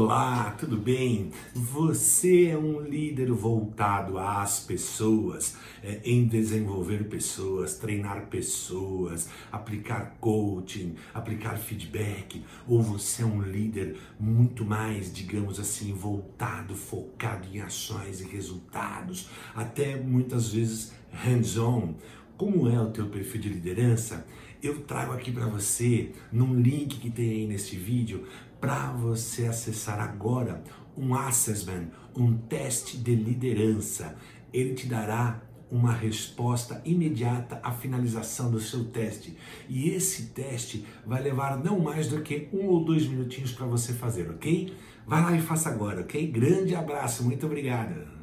Olá, tudo bem? Você é um líder voltado às pessoas, é, em desenvolver pessoas, treinar pessoas, aplicar coaching, aplicar feedback, ou você é um líder muito mais, digamos assim, voltado, focado em ações e resultados, até muitas vezes hands-on. Como é o teu perfil de liderança? Eu trago aqui para você, num link que tem aí neste vídeo, para você acessar agora um assessment, um teste de liderança. Ele te dará uma resposta imediata à finalização do seu teste. E esse teste vai levar não mais do que um ou dois minutinhos para você fazer, ok? Vai lá e faça agora, ok? Grande abraço, muito obrigado.